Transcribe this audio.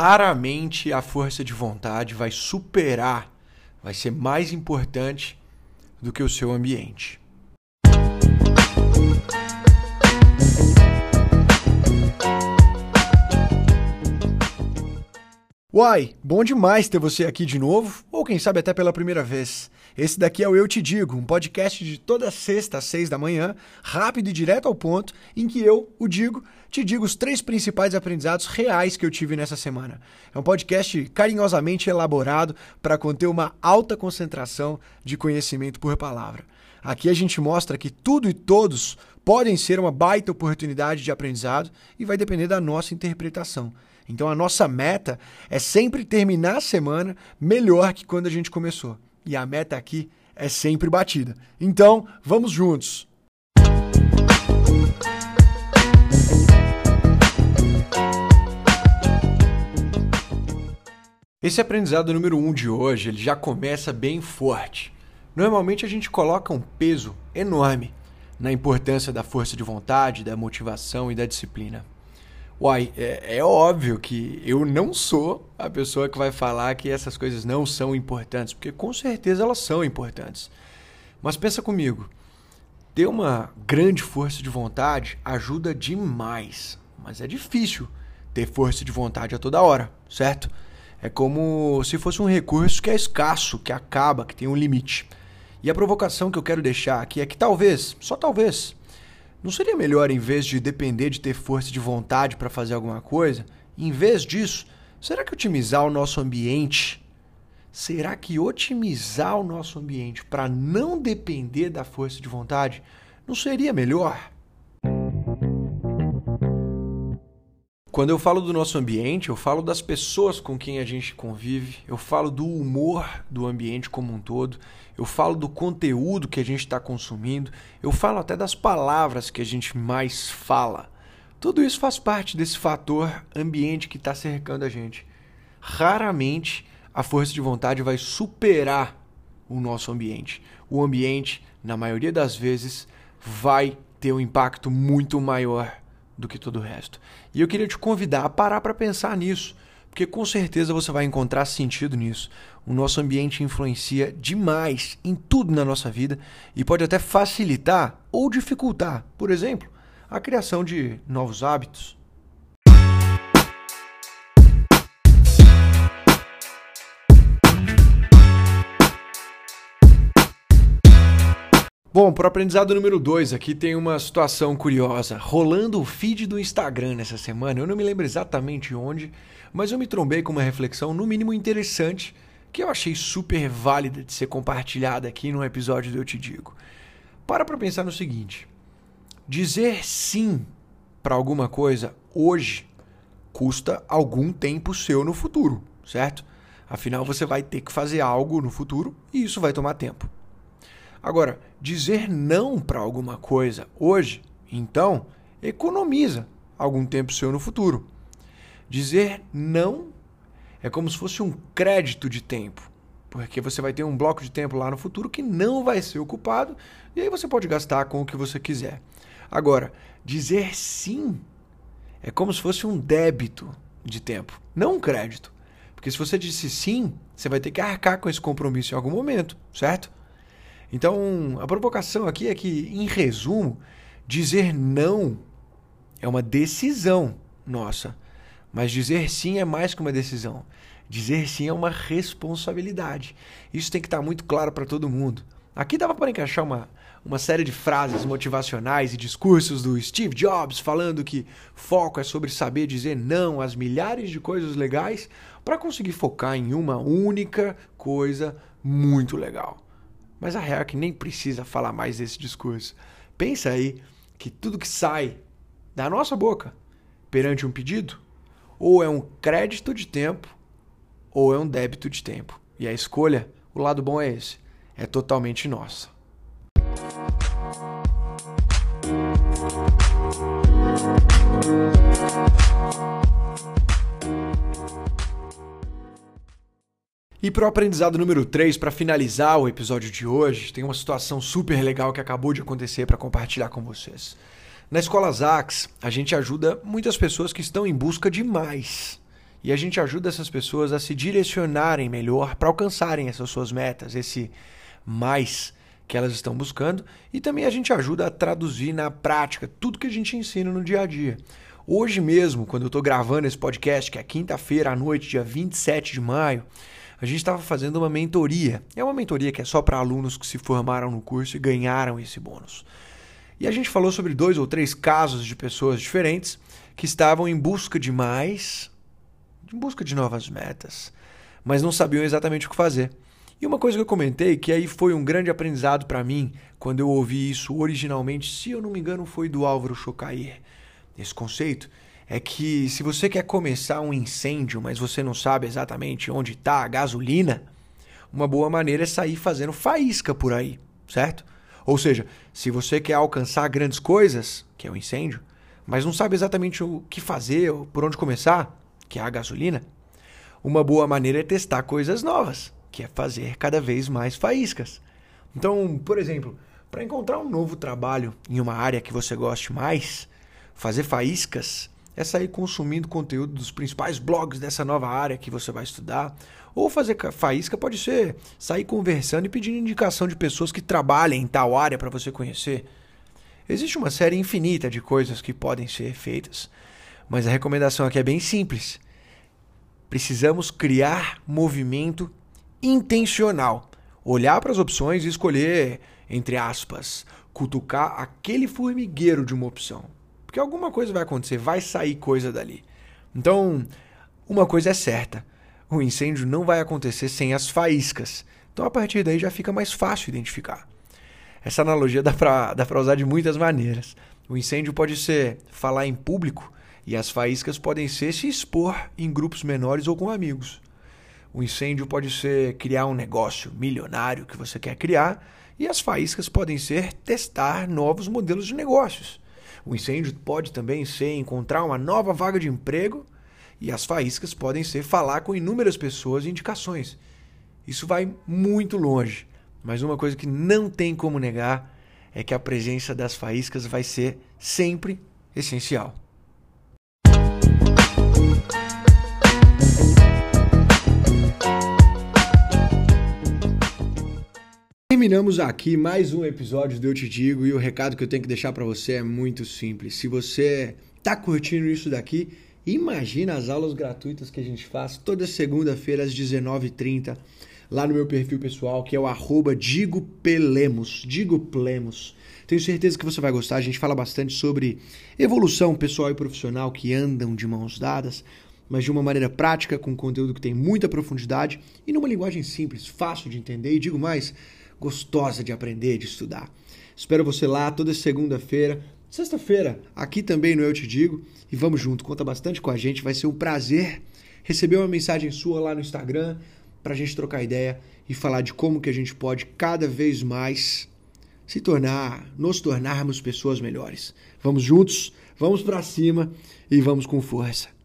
raramente a força de vontade vai superar, vai ser mais importante do que o seu ambiente. Uai, bom demais ter você aqui de novo, ou quem sabe até pela primeira vez. Esse daqui é o Eu Te Digo, um podcast de toda sexta às seis da manhã, rápido e direto ao ponto, em que eu, o Digo, te digo os três principais aprendizados reais que eu tive nessa semana. É um podcast carinhosamente elaborado para conter uma alta concentração de conhecimento por palavra. Aqui a gente mostra que tudo e todos podem ser uma baita oportunidade de aprendizado e vai depender da nossa interpretação. Então a nossa meta é sempre terminar a semana melhor que quando a gente começou. E a meta aqui é sempre batida. Então, vamos juntos. Esse aprendizado número um de hoje, ele já começa bem forte. Normalmente a gente coloca um peso enorme na importância da força de vontade, da motivação e da disciplina. Uai, é, é, óbvio que eu não sou a pessoa que vai falar que essas coisas não são importantes, porque com certeza elas são importantes. Mas pensa comigo, ter uma grande força de vontade ajuda demais, mas é difícil ter força de vontade a toda hora, certo? É como se fosse um recurso que é escasso, que acaba, que tem um limite. E a provocação que eu quero deixar aqui é que talvez, só talvez, não seria melhor, em vez de depender de ter força de vontade para fazer alguma coisa, em vez disso, será que otimizar o nosso ambiente? Será que otimizar o nosso ambiente para não depender da força de vontade não seria melhor? Quando eu falo do nosso ambiente, eu falo das pessoas com quem a gente convive, eu falo do humor do ambiente como um todo, eu falo do conteúdo que a gente está consumindo, eu falo até das palavras que a gente mais fala. Tudo isso faz parte desse fator ambiente que está cercando a gente. Raramente a força de vontade vai superar o nosso ambiente. O ambiente, na maioria das vezes, vai ter um impacto muito maior do que todo o resto. E eu queria te convidar a parar para pensar nisso, porque com certeza você vai encontrar sentido nisso. O nosso ambiente influencia demais em tudo na nossa vida e pode até facilitar ou dificultar, por exemplo, a criação de novos hábitos. Bom, para o aprendizado número 2, aqui tem uma situação curiosa. Rolando o feed do Instagram nessa semana, eu não me lembro exatamente onde, mas eu me trombei com uma reflexão, no mínimo interessante, que eu achei super válida de ser compartilhada aqui no episódio do Eu Te Digo. Para para pensar no seguinte: dizer sim para alguma coisa hoje custa algum tempo seu no futuro, certo? Afinal, você vai ter que fazer algo no futuro e isso vai tomar tempo. Agora, dizer não para alguma coisa hoje, então, economiza algum tempo seu no futuro. Dizer não é como se fosse um crédito de tempo, porque você vai ter um bloco de tempo lá no futuro que não vai ser ocupado e aí você pode gastar com o que você quiser. Agora, dizer sim é como se fosse um débito de tempo, não um crédito. Porque se você disse sim, você vai ter que arcar com esse compromisso em algum momento, certo? Então, a provocação aqui é que, em resumo, dizer não é uma decisão nossa, mas dizer sim é mais que uma decisão. Dizer sim é uma responsabilidade. Isso tem que estar muito claro para todo mundo. Aqui dava para encaixar uma, uma série de frases motivacionais e discursos do Steve Jobs falando que foco é sobre saber dizer não às milhares de coisas legais para conseguir focar em uma única coisa muito legal. Mas a real é que nem precisa falar mais desse discurso. Pensa aí que tudo que sai da nossa boca perante um pedido ou é um crédito de tempo ou é um débito de tempo. E a escolha, o lado bom é esse, é totalmente nossa. E para o aprendizado número 3, para finalizar o episódio de hoje, tem uma situação super legal que acabou de acontecer para compartilhar com vocês. Na escola Zax, a gente ajuda muitas pessoas que estão em busca de mais. e a gente ajuda essas pessoas a se direcionarem melhor para alcançarem essas suas metas, esse mais que elas estão buscando, e também a gente ajuda a traduzir na prática tudo que a gente ensina no dia a dia. Hoje mesmo, quando eu estou gravando esse podcast, que é quinta-feira à noite, dia 27 de maio, a gente estava fazendo uma mentoria. É uma mentoria que é só para alunos que se formaram no curso e ganharam esse bônus. E a gente falou sobre dois ou três casos de pessoas diferentes que estavam em busca de mais, em busca de novas metas, mas não sabiam exatamente o que fazer. E uma coisa que eu comentei, que aí foi um grande aprendizado para mim, quando eu ouvi isso originalmente, se eu não me engano, foi do Álvaro Chocair. Esse conceito é que se você quer começar um incêndio, mas você não sabe exatamente onde está a gasolina, uma boa maneira é sair fazendo faísca por aí, certo? Ou seja, se você quer alcançar grandes coisas, que é o incêndio, mas não sabe exatamente o que fazer ou por onde começar, que é a gasolina, uma boa maneira é testar coisas novas que é fazer cada vez mais faíscas. Então, por exemplo, para encontrar um novo trabalho em uma área que você goste mais, fazer faíscas é sair consumindo conteúdo dos principais blogs dessa nova área que você vai estudar. Ou fazer faísca pode ser sair conversando e pedindo indicação de pessoas que trabalhem em tal área para você conhecer. Existe uma série infinita de coisas que podem ser feitas, mas a recomendação aqui é bem simples. Precisamos criar movimento intencional. Olhar para as opções e escolher, entre aspas, cutucar aquele formigueiro de uma opção. Porque alguma coisa vai acontecer, vai sair coisa dali. Então, uma coisa é certa: o incêndio não vai acontecer sem as faíscas. Então, a partir daí já fica mais fácil identificar. Essa analogia dá para usar de muitas maneiras. O incêndio pode ser falar em público e as faíscas podem ser se expor em grupos menores ou com amigos. O incêndio pode ser criar um negócio milionário que você quer criar, e as faíscas podem ser testar novos modelos de negócios. O incêndio pode também ser encontrar uma nova vaga de emprego, e as faíscas podem ser falar com inúmeras pessoas e indicações. Isso vai muito longe, mas uma coisa que não tem como negar é que a presença das faíscas vai ser sempre essencial. Terminamos aqui mais um episódio do Eu Te Digo e o recado que eu tenho que deixar para você é muito simples. Se você tá curtindo isso daqui, imagina as aulas gratuitas que a gente faz toda segunda-feira às 19h30 lá no meu perfil pessoal, que é o arroba Digo Pelemos. Tenho certeza que você vai gostar. A gente fala bastante sobre evolução pessoal e profissional que andam de mãos dadas, mas de uma maneira prática, com conteúdo que tem muita profundidade e numa linguagem simples, fácil de entender. E digo mais, gostosa de aprender, de estudar. Espero você lá toda segunda-feira, sexta-feira, aqui também no Eu Te Digo. E vamos junto, conta bastante com a gente. Vai ser um prazer receber uma mensagem sua lá no Instagram para a gente trocar ideia e falar de como que a gente pode cada vez mais se tornar, nos tornarmos pessoas melhores. Vamos juntos, vamos para cima e vamos com força.